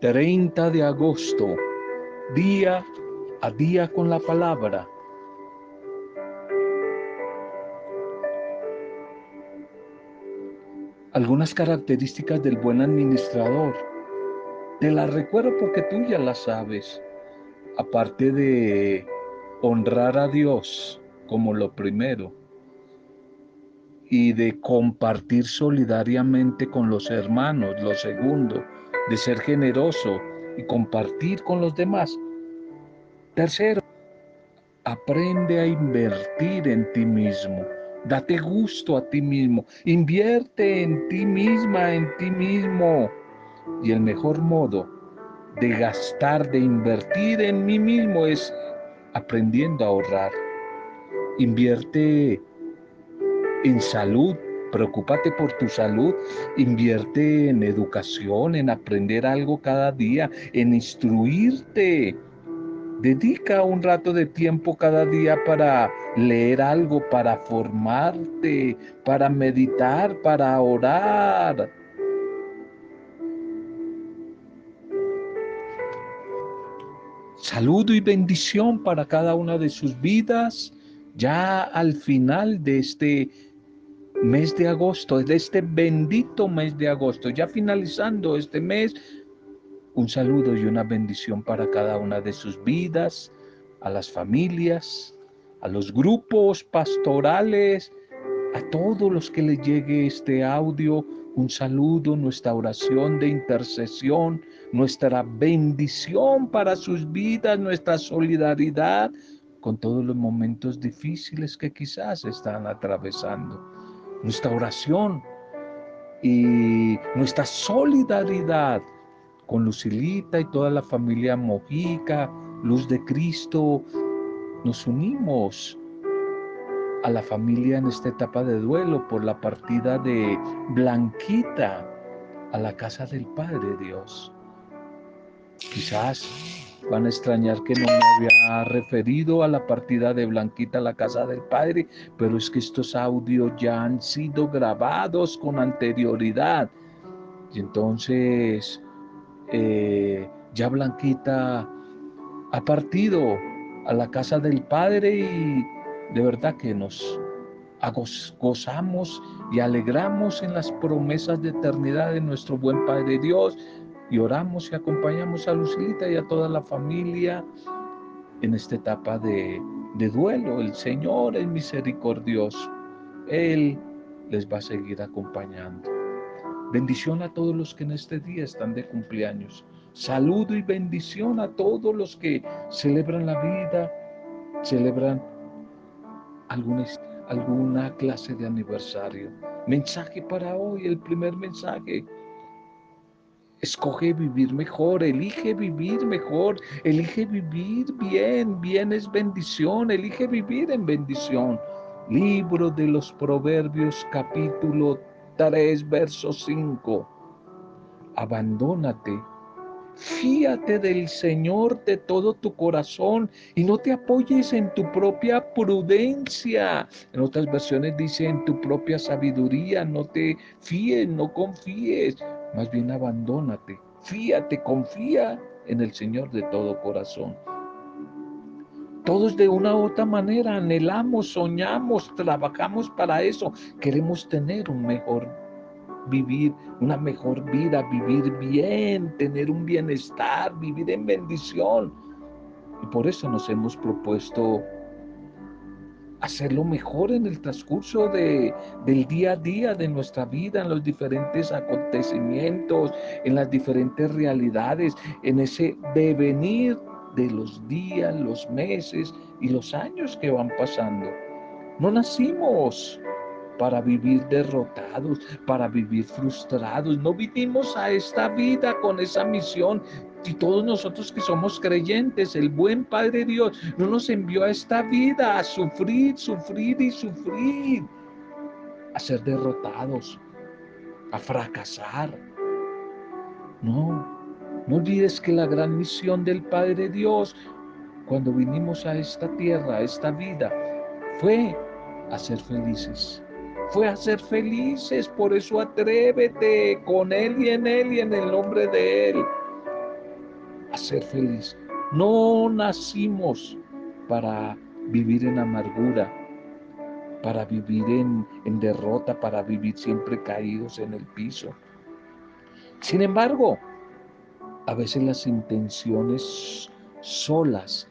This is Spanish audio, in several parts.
30 de agosto, día a día con la palabra. Algunas características del buen administrador. Te las recuerdo porque tú ya las sabes. Aparte de honrar a Dios como lo primero y de compartir solidariamente con los hermanos, lo segundo, de ser generoso y compartir con los demás. Tercero, aprende a invertir en ti mismo. Date gusto a ti mismo. Invierte en ti misma, en ti mismo. Y el mejor modo de gastar, de invertir en mí mismo es aprendiendo a ahorrar. Invierte en salud, Preocúpate por tu salud, invierte en educación, en aprender algo cada día, en instruirte. Dedica un rato de tiempo cada día para leer algo, para formarte, para meditar, para orar. Saludo y bendición para cada una de sus vidas ya al final de este mes de agosto, de este bendito mes de agosto, ya finalizando este mes, un saludo y una bendición para cada una de sus vidas, a las familias, a los grupos pastorales, a todos los que les llegue este audio, un saludo, nuestra oración de intercesión, nuestra bendición para sus vidas, nuestra solidaridad con todos los momentos difíciles que quizás están atravesando nuestra oración y nuestra solidaridad con Lucilita y toda la familia Mojica, Luz de Cristo, nos unimos a la familia en esta etapa de duelo por la partida de Blanquita a la casa del Padre Dios. Quizás Van a extrañar que no me había referido a la partida de Blanquita a la casa del Padre, pero es que estos audios ya han sido grabados con anterioridad. Y entonces eh, ya Blanquita ha partido a la casa del Padre y de verdad que nos gozamos y alegramos en las promesas de eternidad de nuestro buen Padre Dios y oramos y acompañamos a Lucilita y a toda la familia en esta etapa de, de duelo. El Señor es misericordioso. Él les va a seguir acompañando. Bendición a todos los que en este día están de cumpleaños. Saludo y bendición a todos los que celebran la vida, celebran alguna, alguna clase de aniversario. Mensaje para hoy, el primer mensaje Escoge vivir mejor, elige vivir mejor, elige vivir bien, bien es bendición, elige vivir en bendición. Libro de los Proverbios capítulo 3, verso 5. Abandónate, fíate del Señor de todo tu corazón y no te apoyes en tu propia prudencia. En otras versiones dice en tu propia sabiduría, no te fíes, no confíes más bien abandónate, fíate, confía en el Señor de todo corazón. Todos de una u otra manera anhelamos, soñamos, trabajamos para eso. Queremos tener un mejor vivir, una mejor vida, vivir bien, tener un bienestar, vivir en bendición. Y por eso nos hemos propuesto hacerlo mejor en el transcurso de, del día a día de nuestra vida, en los diferentes acontecimientos, en las diferentes realidades, en ese devenir de los días, los meses y los años que van pasando. No nacimos para vivir derrotados, para vivir frustrados. No vivimos a esta vida con esa misión y todos nosotros que somos creyentes, el buen Padre Dios no nos envió a esta vida a sufrir, sufrir y sufrir, a ser derrotados, a fracasar. No, no olvides que la gran misión del Padre Dios cuando vinimos a esta tierra, a esta vida, fue a ser felices. Fue a ser felices, por eso atrévete con Él y en Él y en el nombre de Él a ser feliz. No nacimos para vivir en amargura, para vivir en, en, derrota, para vivir siempre caídos en el piso. Sin embargo, a veces las intenciones solas,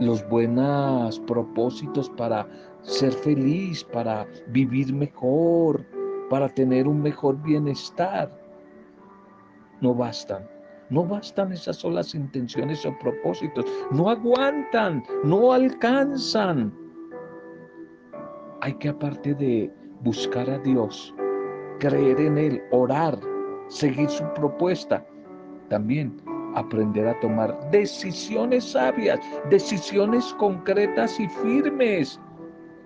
los buenos propósitos para ser feliz, para vivir mejor, para tener un mejor bienestar, no bastan. No bastan esas solas intenciones o propósitos. No aguantan, no alcanzan. Hay que aparte de buscar a Dios, creer en Él, orar, seguir su propuesta, también aprender a tomar decisiones sabias, decisiones concretas y firmes,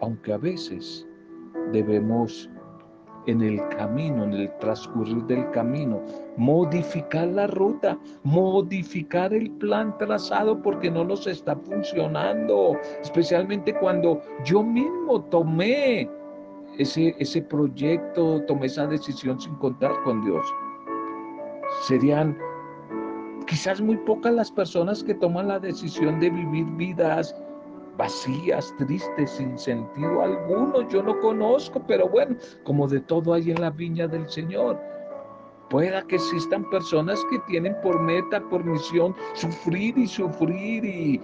aunque a veces debemos en el camino, en el transcurrir del camino, modificar la ruta, modificar el plan trazado porque no nos está funcionando, especialmente cuando yo mismo tomé ese, ese proyecto, tomé esa decisión sin contar con Dios. Serían quizás muy pocas las personas que toman la decisión de vivir vidas vacías, tristes, sin sentido alguno. Yo no conozco, pero bueno, como de todo hay en la viña del Señor. Pueda que existan personas que tienen por meta, por misión, sufrir y sufrir y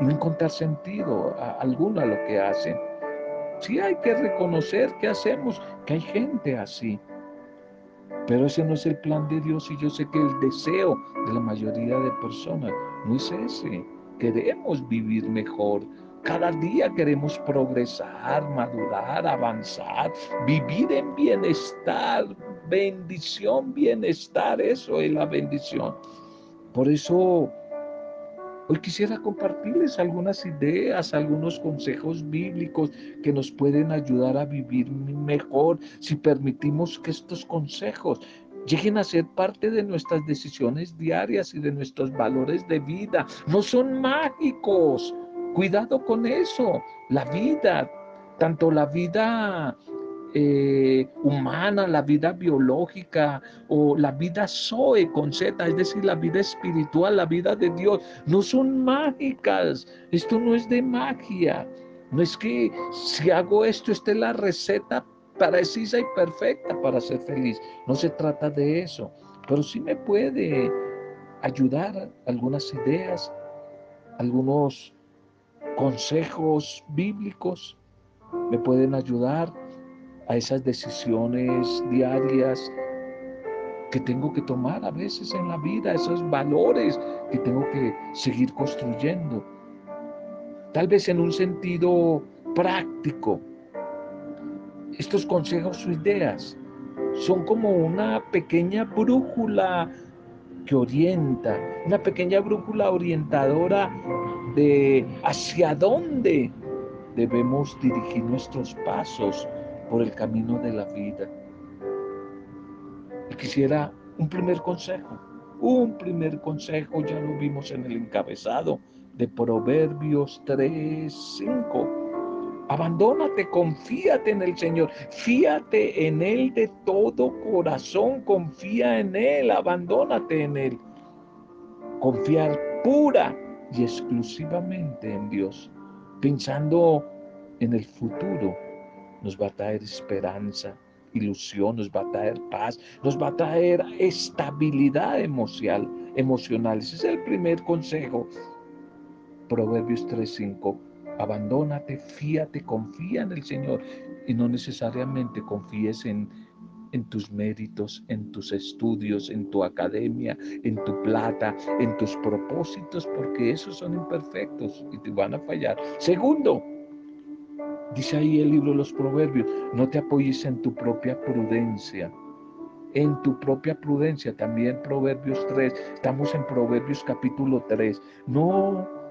no encontrar sentido alguno a lo que hacen. Sí hay que reconocer que hacemos, que hay gente así. Pero ese no es el plan de Dios y yo sé que el deseo de la mayoría de personas no es ese queremos vivir mejor. Cada día queremos progresar, madurar, avanzar, vivir en bienestar, bendición, bienestar, eso es la bendición. Por eso Hoy quisiera compartirles algunas ideas, algunos consejos bíblicos que nos pueden ayudar a vivir mejor si permitimos que estos consejos lleguen a ser parte de nuestras decisiones diarias y de nuestros valores de vida. No son mágicos. Cuidado con eso. La vida, tanto la vida eh, humana, la vida biológica o la vida Zoe con Z, es decir, la vida espiritual, la vida de Dios, no son mágicas. Esto no es de magia. No es que si hago esto, esta es la receta precisa y perfecta para ser feliz. No se trata de eso, pero sí me puede ayudar algunas ideas, algunos consejos bíblicos, me pueden ayudar a esas decisiones diarias que tengo que tomar a veces en la vida, esos valores que tengo que seguir construyendo. Tal vez en un sentido práctico, estos consejos o ideas son como una pequeña brújula que orienta, una pequeña brújula orientadora de hacia dónde debemos dirigir nuestros pasos por el camino de la vida. Y quisiera un primer consejo, un primer consejo, ya lo vimos en el encabezado de Proverbios 3, 5 Abandónate, confíate en el Señor, fíate en Él de todo corazón, confía en Él, abandónate en Él. Confiar pura y exclusivamente en Dios, pensando en el futuro, nos va a traer esperanza, ilusión, nos va a traer paz, nos va a traer estabilidad emocional. emocional. Ese es el primer consejo. Proverbios 3:5 Abandónate, fíate, confía en el Señor y no necesariamente confíes en, en tus méritos, en tus estudios, en tu academia, en tu plata, en tus propósitos, porque esos son imperfectos y te van a fallar. Segundo, dice ahí el libro de los proverbios, no te apoyes en tu propia prudencia. En tu propia prudencia, también Proverbios 3, estamos en Proverbios capítulo 3. No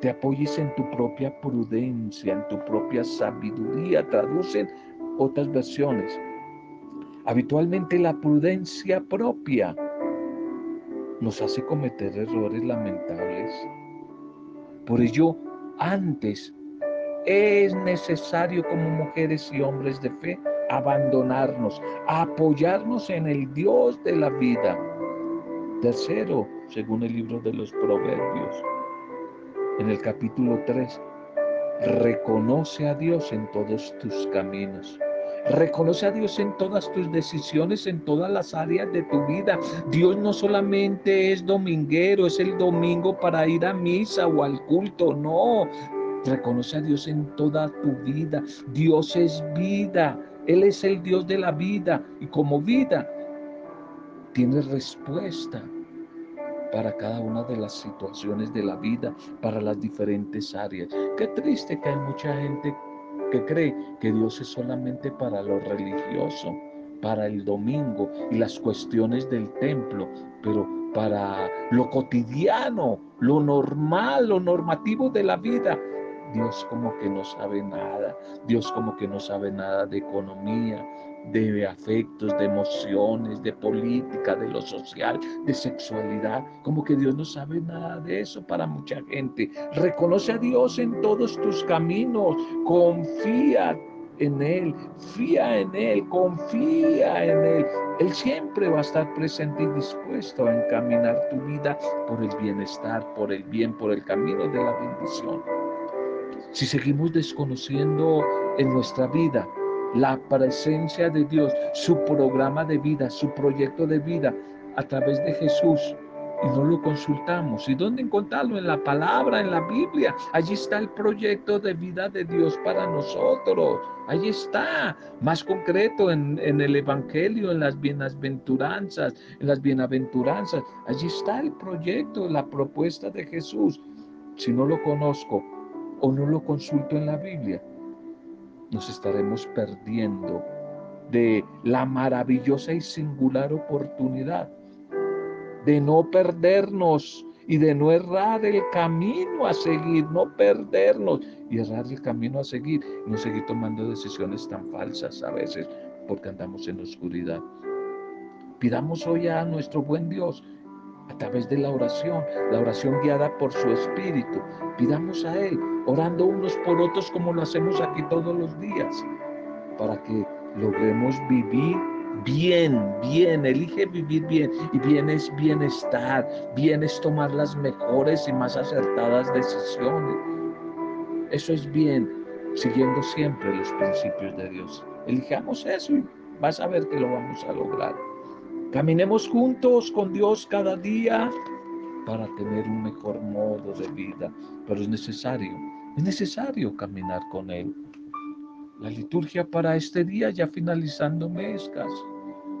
te apoyes en tu propia prudencia, en tu propia sabiduría, traducen otras versiones. Habitualmente la prudencia propia nos hace cometer errores lamentables. Por ello, antes es necesario como mujeres y hombres de fe abandonarnos, apoyarnos en el Dios de la vida. Tercero, según el libro de los Proverbios, en el capítulo 3, reconoce a Dios en todos tus caminos. Reconoce a Dios en todas tus decisiones, en todas las áreas de tu vida. Dios no solamente es dominguero, es el domingo para ir a misa o al culto, no. Reconoce a Dios en toda tu vida. Dios es vida. Él es el Dios de la vida. Y como vida, tiene respuesta para cada una de las situaciones de la vida, para las diferentes áreas. Qué triste que hay mucha gente que cree que Dios es solamente para lo religioso, para el domingo y las cuestiones del templo, pero para lo cotidiano, lo normal, lo normativo de la vida, Dios como que no sabe nada, Dios como que no sabe nada de economía, de afectos, de emociones, de política, de lo social, de sexualidad. Como que Dios no sabe nada de eso para mucha gente. Reconoce a Dios en todos tus caminos. Confía en Él, fía en Él, confía en Él. Él siempre va a estar presente y dispuesto a encaminar tu vida por el bienestar, por el bien, por el camino de la bendición. Si seguimos desconociendo en nuestra vida la presencia de Dios, su programa de vida, su proyecto de vida a través de Jesús y no lo consultamos. ¿Y dónde encontrarlo? En la palabra, en la Biblia. Allí está el proyecto de vida de Dios para nosotros. Allí está, más concreto en, en el Evangelio, en las bienaventuranzas, en las bienaventuranzas. Allí está el proyecto, la propuesta de Jesús. Si no lo conozco o no lo consulto en la Biblia, nos estaremos perdiendo de la maravillosa y singular oportunidad de no perdernos y de no errar el camino a seguir, no perdernos y errar el camino a seguir no seguir tomando decisiones tan falsas a veces porque andamos en oscuridad. Pidamos hoy a nuestro buen Dios a través de la oración, la oración guiada por su Espíritu. Pidamos a Él, orando unos por otros como lo hacemos aquí todos los días, para que logremos vivir bien, bien, elige vivir bien. Y bien es bienestar, bien es tomar las mejores y más acertadas decisiones. Eso es bien, siguiendo siempre los principios de Dios. Elijamos eso y vas a ver que lo vamos a lograr. Caminemos juntos con Dios cada día para tener un mejor modo de vida, pero es necesario, es necesario caminar con Él. La liturgia para este día, ya finalizando mes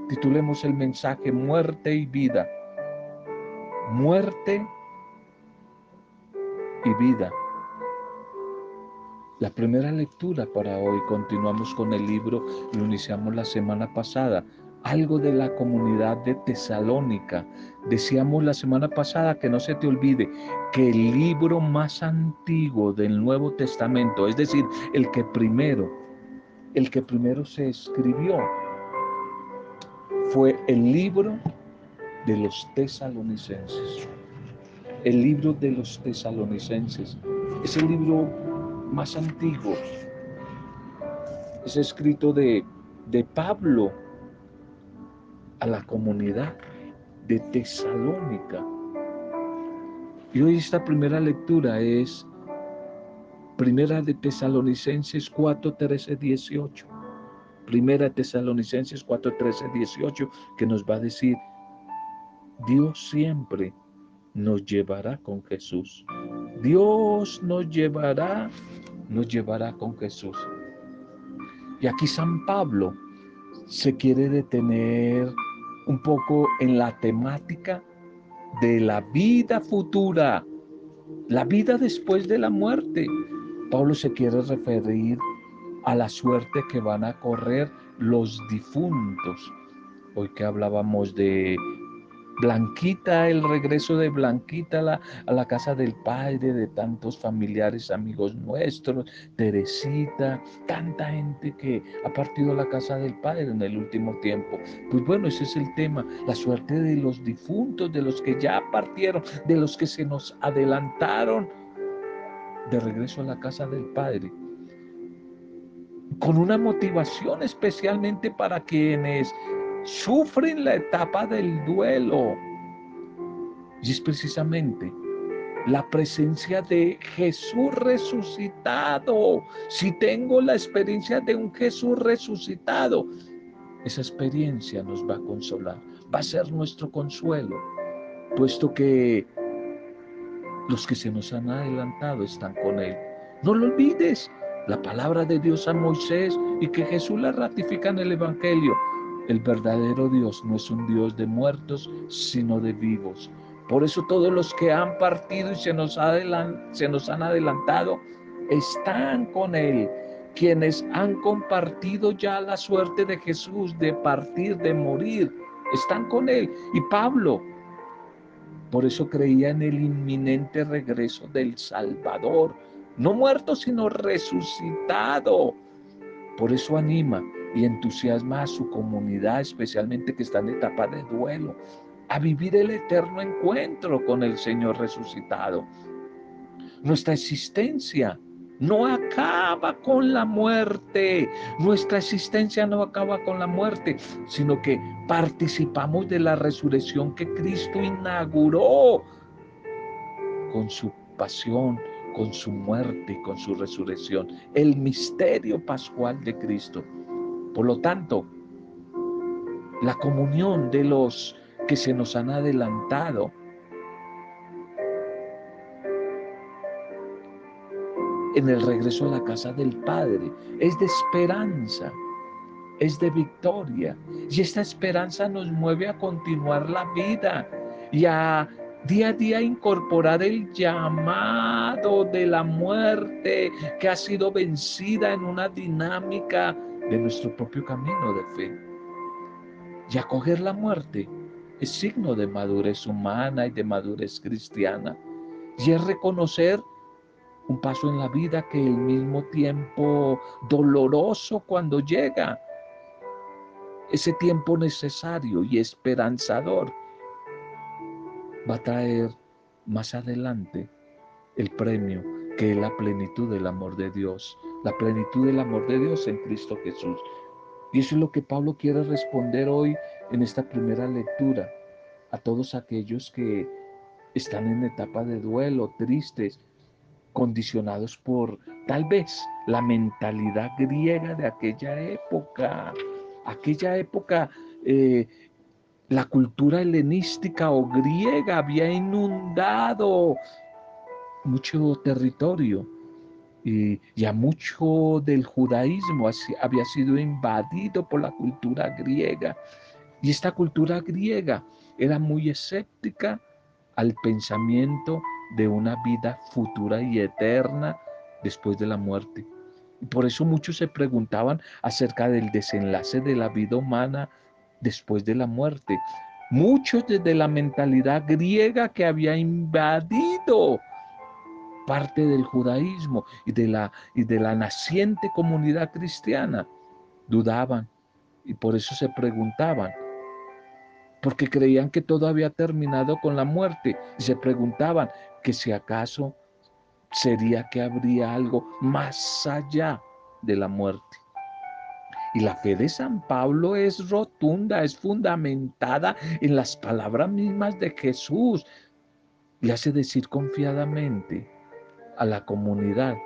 titulemos el mensaje Muerte y Vida. Muerte y vida. La primera lectura para hoy, continuamos con el libro, lo iniciamos la semana pasada, algo de la comunidad de Tesalónica. Decíamos la semana pasada que no se te olvide que el libro más antiguo del Nuevo Testamento, es decir, el que primero, el que primero se escribió, fue el libro de los tesalonicenses. El libro de los tesalonicenses es el libro más antiguo. Es escrito de, de Pablo a la comunidad de Tesalónica. Y hoy esta primera lectura es Primera de Tesalonicenses 4, 13, 18. Primera de Tesalonicenses 4, 13, 18, que nos va a decir, Dios siempre nos llevará con Jesús. Dios nos llevará, nos llevará con Jesús. Y aquí San Pablo se quiere detener un poco en la temática de la vida futura, la vida después de la muerte. Pablo se quiere referir a la suerte que van a correr los difuntos. Hoy que hablábamos de Blanquita, el regreso de Blanquita a la, a la, casa del Padre, de tantos familiares, amigos nuestros, Teresita, tanta gente que ha partido a la casa del Padre en el último tiempo. Pues bueno, ese es el tema, la suerte de los difuntos, de los que ya partieron, de los que se nos adelantaron de regreso a la casa del Padre con una motivación especialmente para quienes sufren la etapa del duelo, Y es precisamente la presencia de Jesús resucitado. Si tengo la experiencia de un Jesús resucitado, esa experiencia nos va a consolar, va a ser nuestro consuelo, puesto que los que se nos han adelantado están con Él. No lo olvides, la palabra de Dios a Moisés y que Jesús la ratifica en el Evangelio. El verdadero Dios no es un Dios de muertos, sino de vivos. Por eso todos los que han partido y se nos, se nos han adelantado están con Él. Quienes han compartido ya la suerte de Jesús de partir, de morir, están con Él. Y Pablo, por eso creía en el inminente regreso del Salvador, no muerto, sino resucitado. Por eso anima y entusiasma a su comunidad, especialmente que está en etapa de duelo, a vivir el eterno encuentro con el Señor resucitado. Nuestra existencia no acaba con la muerte. Nuestra existencia no acaba con la muerte, sino que participamos de la resurrección que Cristo inauguró con su pasión, con su muerte y con su resurrección. El misterio pascual de Cristo. Por lo tanto, la comunión de los que se nos han adelantado. En el regreso a la casa del Padre es de esperanza, es de victoria. Y esta esperanza nos mueve a continuar la vida y a día a día incorporar el llamado de la muerte que ha sido vencida en una dinámica de nuestro propio camino de fe. Y acoger la muerte es signo de madurez humana y de madurez cristiana. Y es reconocer un paso en la vida que el mismo tiempo doloroso cuando llega, ese tiempo necesario y esperanzador, va a traer más adelante el premio que es la plenitud del amor de Dios, la plenitud del amor de Dios en Cristo Jesús. Y eso es lo que Pablo quiere responder hoy en esta primera lectura a todos aquellos que están en etapa de duelo, tristes, condicionados por tal vez la mentalidad griega de aquella época. Aquella época, eh, la cultura helenística o griega había inundado mucho territorio y ya mucho del judaísmo había sido invadido por la cultura griega. Y esta cultura griega era muy escéptica al pensamiento de una vida futura y eterna después de la muerte. Y por eso muchos se preguntaban acerca del desenlace de la vida humana después de la muerte. Muchos desde la mentalidad griega que había invadido parte del judaísmo y de la, y de la naciente comunidad cristiana, dudaban y por eso se preguntaban, porque creían que todo había terminado con la muerte y se preguntaban que si acaso sería que habría algo más allá de la muerte. Y la fe de San Pablo es rotunda, es fundamentada en las palabras mismas de Jesús. Le hace decir confiadamente, a la comunidad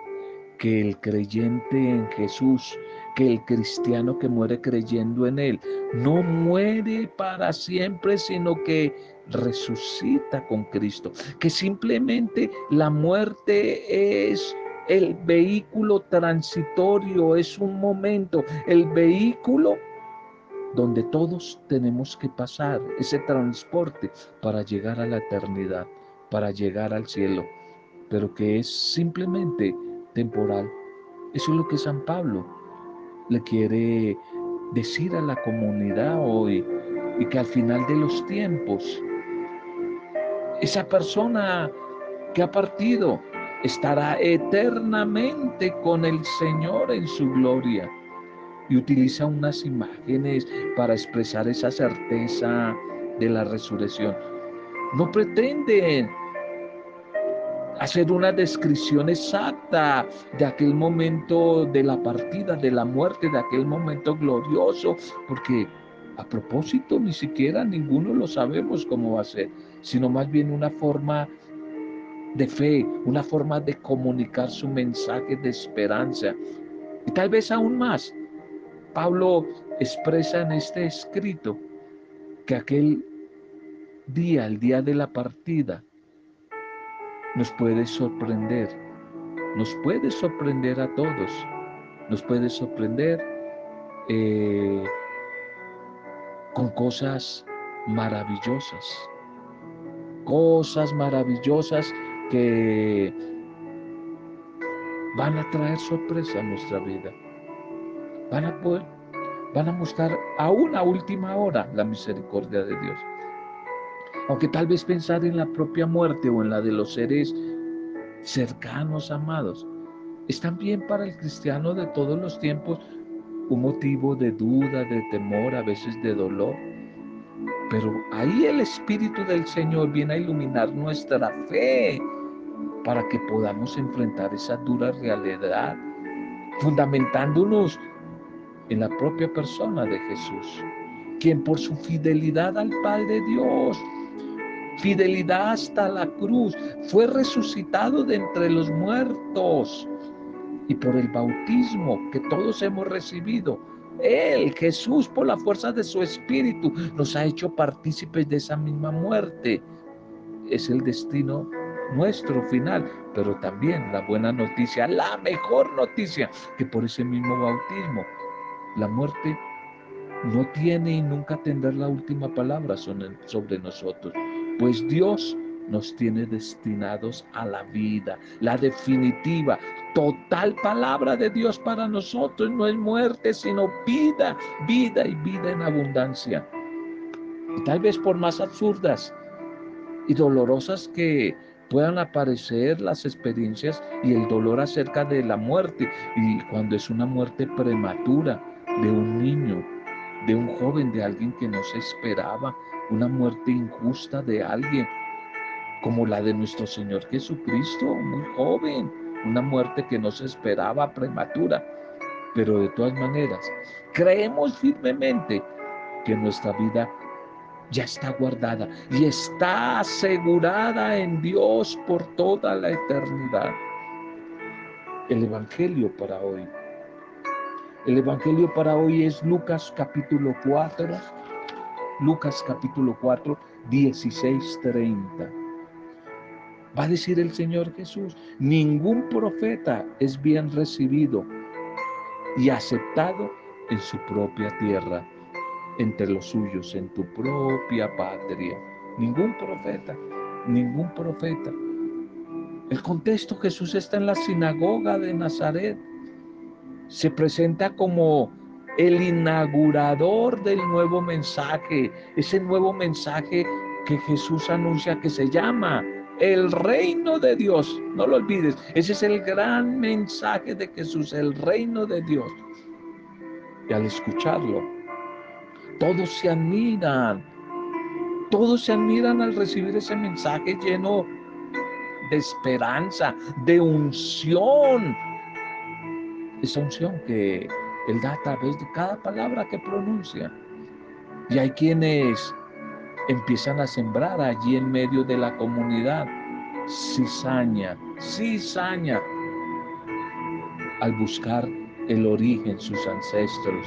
que el creyente en Jesús, que el cristiano que muere creyendo en Él, no muere para siempre, sino que resucita con Cristo, que simplemente la muerte es el vehículo transitorio, es un momento, el vehículo donde todos tenemos que pasar ese transporte para llegar a la eternidad, para llegar al cielo pero que es simplemente temporal. Eso es lo que San Pablo le quiere decir a la comunidad hoy y que al final de los tiempos esa persona que ha partido estará eternamente con el Señor en su gloria. Y utiliza unas imágenes para expresar esa certeza de la resurrección. No pretende hacer una descripción exacta de aquel momento de la partida, de la muerte, de aquel momento glorioso, porque a propósito, ni siquiera ninguno lo sabemos cómo va a ser, sino más bien una forma de fe, una forma de comunicar su mensaje de esperanza. Y tal vez aún más, Pablo expresa en este escrito que aquel día, el día de la partida, nos puede sorprender, nos puede sorprender a todos, nos puede sorprender eh, con cosas maravillosas, cosas maravillosas que van a traer sorpresa a nuestra vida, van a poder, van a mostrar a una última hora la misericordia de Dios. Aunque tal vez pensar en la propia muerte o en la de los seres cercanos, amados, es también para el cristiano de todos los tiempos un motivo de duda, de temor, a veces de dolor. Pero ahí el Espíritu del Señor viene a iluminar nuestra fe para que podamos enfrentar esa dura realidad, fundamentándonos en la propia persona de Jesús, quien por su fidelidad al Padre Dios, fidelidad hasta la cruz, fue resucitado de entre los muertos y por el bautismo que todos hemos recibido. Él, Jesús, por la fuerza de su Espíritu, nos ha hecho partícipes de esa misma muerte. Es el destino nuestro final, pero también la buena noticia, la mejor noticia, que por ese mismo bautismo, la muerte no tiene y nunca tendrá la última palabra sobre nosotros, pues Dios nos tiene destinados a la vida, la definitiva, total palabra de Dios para nosotros. No es muerte, sino vida, vida y vida en abundancia. Y tal vez por más absurdas y dolorosas que puedan aparecer las experiencias y el dolor acerca de la muerte, y cuando es una muerte prematura de un niño, de un joven, de alguien que no se esperaba, una muerte injusta de alguien como la de nuestro Señor Jesucristo, muy joven, una muerte que no se esperaba prematura. Pero de todas maneras, creemos firmemente que nuestra vida ya está guardada y está asegurada en Dios por toda la eternidad. El Evangelio para hoy. El Evangelio para hoy es Lucas capítulo 4, Lucas capítulo 4, 16, 30. Va a decir el Señor Jesús, ningún profeta es bien recibido y aceptado en su propia tierra, entre los suyos, en tu propia patria. Ningún profeta, ningún profeta. El contexto, Jesús está en la sinagoga de Nazaret. Se presenta como el inaugurador del nuevo mensaje, ese nuevo mensaje que Jesús anuncia que se llama el reino de Dios. No lo olvides, ese es el gran mensaje de Jesús, el reino de Dios. Y al escucharlo, todos se admiran, todos se admiran al recibir ese mensaje lleno de esperanza, de unción. Esa unción que Él da a través de cada palabra que pronuncia. Y hay quienes empiezan a sembrar allí en medio de la comunidad cizaña, cizaña, al buscar el origen, sus ancestros.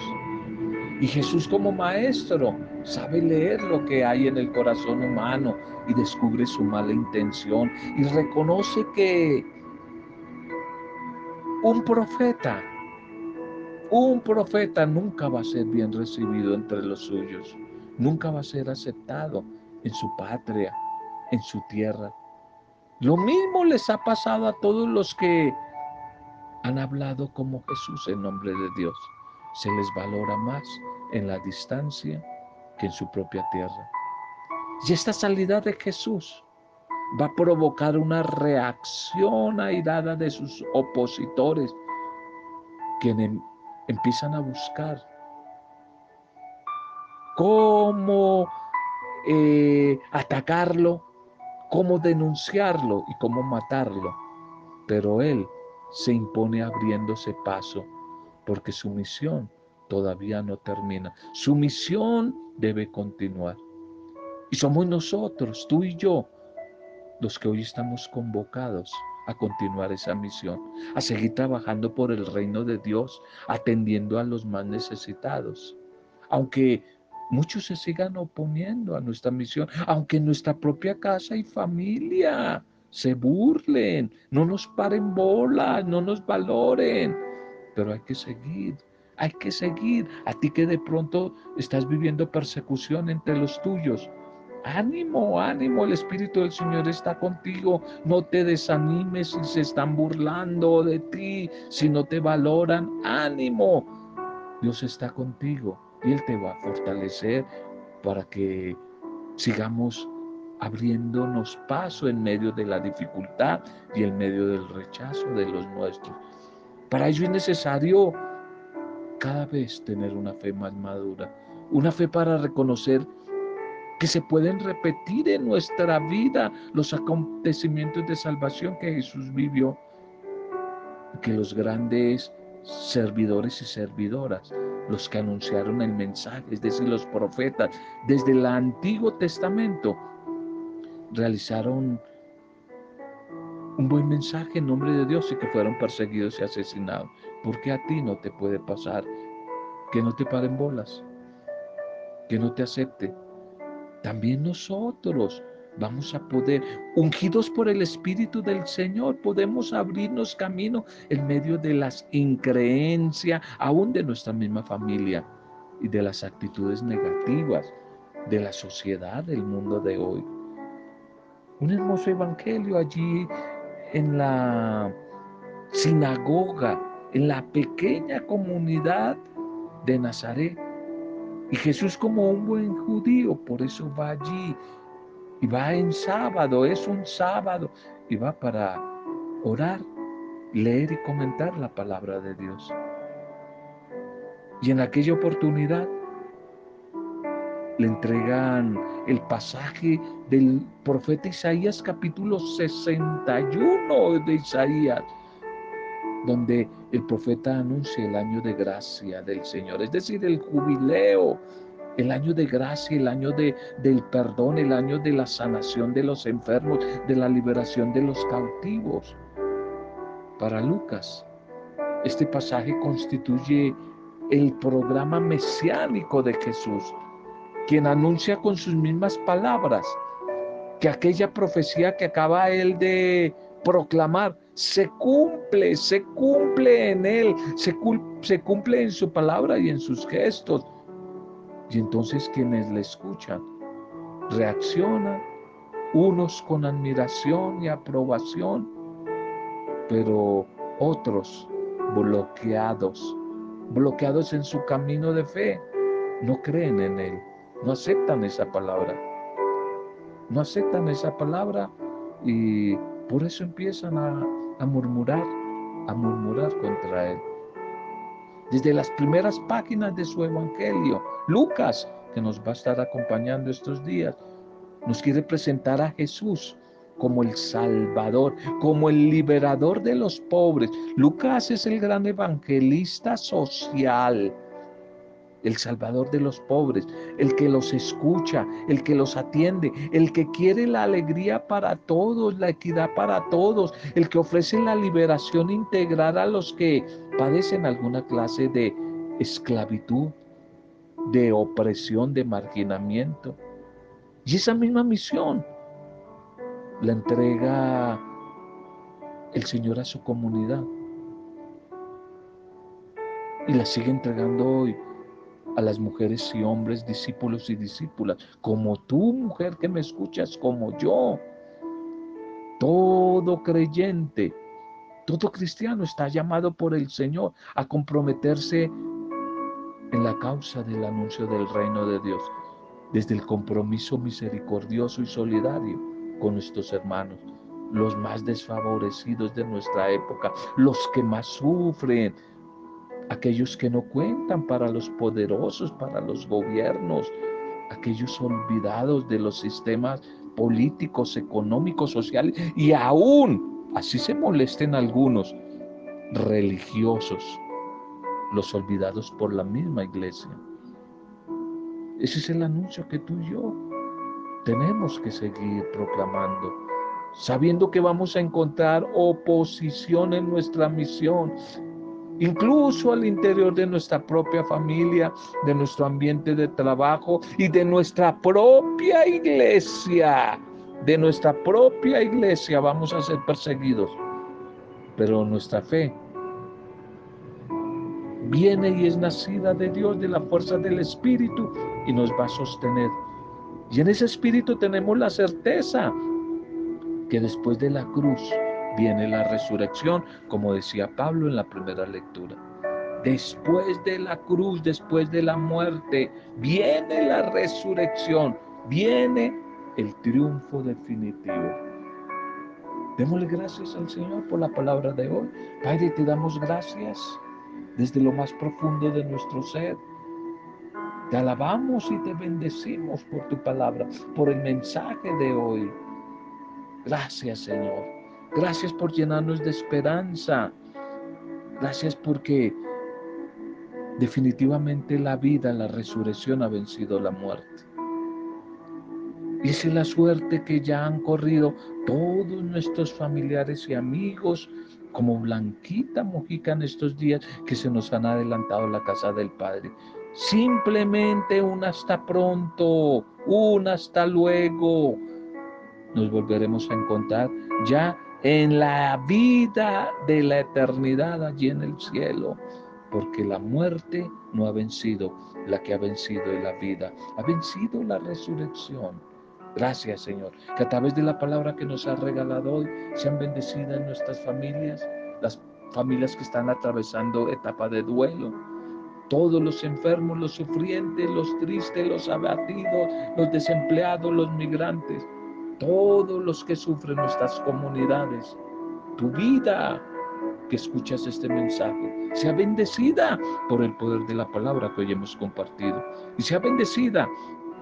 Y Jesús como maestro sabe leer lo que hay en el corazón humano y descubre su mala intención y reconoce que un profeta, un profeta nunca va a ser bien recibido entre los suyos nunca va a ser aceptado en su patria, en su tierra. Lo mismo les ha pasado a todos los que han hablado como Jesús en nombre de Dios. Se les valora más en la distancia que en su propia tierra. Y esta salida de Jesús va a provocar una reacción airada de sus opositores, quienes empiezan a buscar cómo eh, atacarlo, cómo denunciarlo y cómo matarlo. Pero Él se impone abriéndose paso, porque su misión todavía no termina. Su misión debe continuar. Y somos nosotros, tú y yo, los que hoy estamos convocados a continuar esa misión, a seguir trabajando por el reino de Dios, atendiendo a los más necesitados. Aunque muchos se sigan oponiendo a nuestra misión, aunque nuestra propia casa y familia se burlen, no nos paren bolas, no nos valoren, pero hay que seguir. Hay que seguir. A ti que de pronto estás viviendo persecución entre los tuyos, Ánimo, ánimo, el Espíritu del Señor está contigo. No te desanimes si se están burlando de ti, si no te valoran. Ánimo, Dios está contigo y Él te va a fortalecer para que sigamos abriéndonos paso en medio de la dificultad y en medio del rechazo de los nuestros. Para ello es necesario cada vez tener una fe más madura, una fe para reconocer que se pueden repetir en nuestra vida los acontecimientos de salvación que Jesús vivió, que los grandes servidores y servidoras, los que anunciaron el mensaje, es decir, los profetas, desde el Antiguo Testamento, realizaron un buen mensaje en nombre de Dios y que fueron perseguidos y asesinados. porque a ti no te puede pasar que no te paren bolas, que no te acepte, también nosotros vamos a poder, ungidos por el Espíritu del Señor, podemos abrirnos camino en medio de las increencias, aún de nuestra misma familia y de las actitudes negativas de la sociedad del mundo de hoy. Un hermoso evangelio allí en la sinagoga, en la pequeña comunidad de Nazaret y Jesús como un buen judío, por eso va allí y va en sábado, es un sábado, y va para orar, leer y comentar la palabra de Dios. Y en aquella oportunidad le entregan el pasaje del profeta Isaías capítulo 61 de Isaías, donde el profeta anuncia el año de gracia del Señor, es decir, el jubileo, el año de gracia, el año de, del perdón, el año de la sanación de los enfermos, de la liberación de los cautivos. Para Lucas, este pasaje constituye el programa mesiánico de Jesús, quien anuncia con sus mismas palabras que aquella profecía que acaba él de proclamar se cumple, se cumple en Él, se, se cumple en su palabra y en sus gestos. Y entonces quienes le escuchan reaccionan, unos con admiración y aprobación, pero otros bloqueados, bloqueados en su camino de fe, no creen en Él, no aceptan esa palabra, no aceptan esa palabra y por eso empiezan a, murmurar, a murmurar contra él. Desde las primeras páginas de su evangelio, Lucas, que nos va a estar acompañando estos días, nos quiere presentar a Jesús como el Salvador, como el liberador de los pobres. Lucas es el gran evangelista social el Salvador de los pobres, el que los escucha, el que los atiende, el que quiere la alegría para todos, la equidad para todos, el que ofrece la liberación integral a los que padecen alguna clase de esclavitud, de opresión, de marginamiento. Y esa misma misión la entrega el Señor a su comunidad. Y la sigue entregando hoy a las mujeres y hombres, discípulos y discípulas, como tú, mujer que me escuchas, como yo. Todo creyente, todo cristiano está llamado por el Señor a comprometerse en la causa del anuncio del reino de Dios, desde el compromiso misericordioso y solidario con nuestros hermanos, los más desfavorecidos de nuestra época, los que más sufren, aquellos que no cuentan para los poderosos, para los gobiernos, aquellos olvidados de los sistemas políticos, económicos, sociales y aún, así se molesten algunos, religiosos, los olvidados por la misma iglesia. Ese es el anuncio que tú y yo tenemos que seguir proclamando, sabiendo que vamos a encontrar oposición en nuestra misión, incluso al interior de nuestra propia familia, de nuestro ambiente de trabajo y de nuestra propia iglesia. De nuestra propia iglesia vamos a ser perseguidos, pero nuestra fe viene y es nacida de Dios, de la fuerza del Espíritu y nos va a sostener. Y en ese Espíritu tenemos la certeza que después de la cruz viene la resurrección, como decía Pablo en la primera lectura. Después de la cruz, después de la muerte, viene la resurrección, viene el triunfo definitivo. Démosle gracias al Señor por la palabra de hoy. Padre, te damos gracias desde lo más profundo de nuestro ser. Te alabamos y te bendecimos por tu palabra, por el mensaje de hoy. Gracias Señor. Gracias por llenarnos de esperanza. Gracias porque definitivamente la vida, la resurrección ha vencido la muerte. Y esa es la suerte que ya han corrido todos nuestros familiares y amigos como Blanquita Mojica en estos días que se nos han adelantado la casa del Padre. Simplemente un hasta pronto, un hasta luego. Nos volveremos a encontrar ya en la vida de la eternidad allí en el cielo, porque la muerte no ha vencido, la que ha vencido es la vida, ha vencido la resurrección. Gracias, Señor, que a través de la palabra que nos has regalado hoy sean bendecidas nuestras familias, las familias que están atravesando etapa de duelo, todos los enfermos, los sufrientes, los tristes, los abatidos, los desempleados, los migrantes, todos los que sufren nuestras comunidades. Tu vida que escuchas este mensaje sea bendecida por el poder de la palabra que hoy hemos compartido y sea bendecida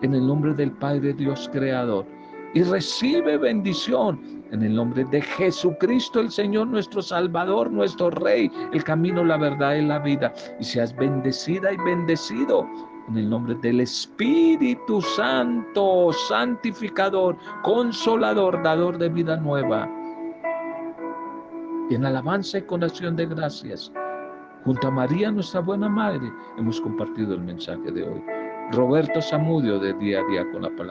en el nombre del Padre Dios Creador. Y recibe bendición en el nombre de Jesucristo, el Señor, nuestro Salvador, nuestro Rey, el camino, la verdad y la vida. Y seas bendecida y bendecido en el nombre del Espíritu Santo, santificador, consolador, dador de vida nueva. En alabanza y con acción de gracias, junto a María, nuestra buena Madre, hemos compartido el mensaje de hoy. Roberto Zamudio de día a día con la palabra.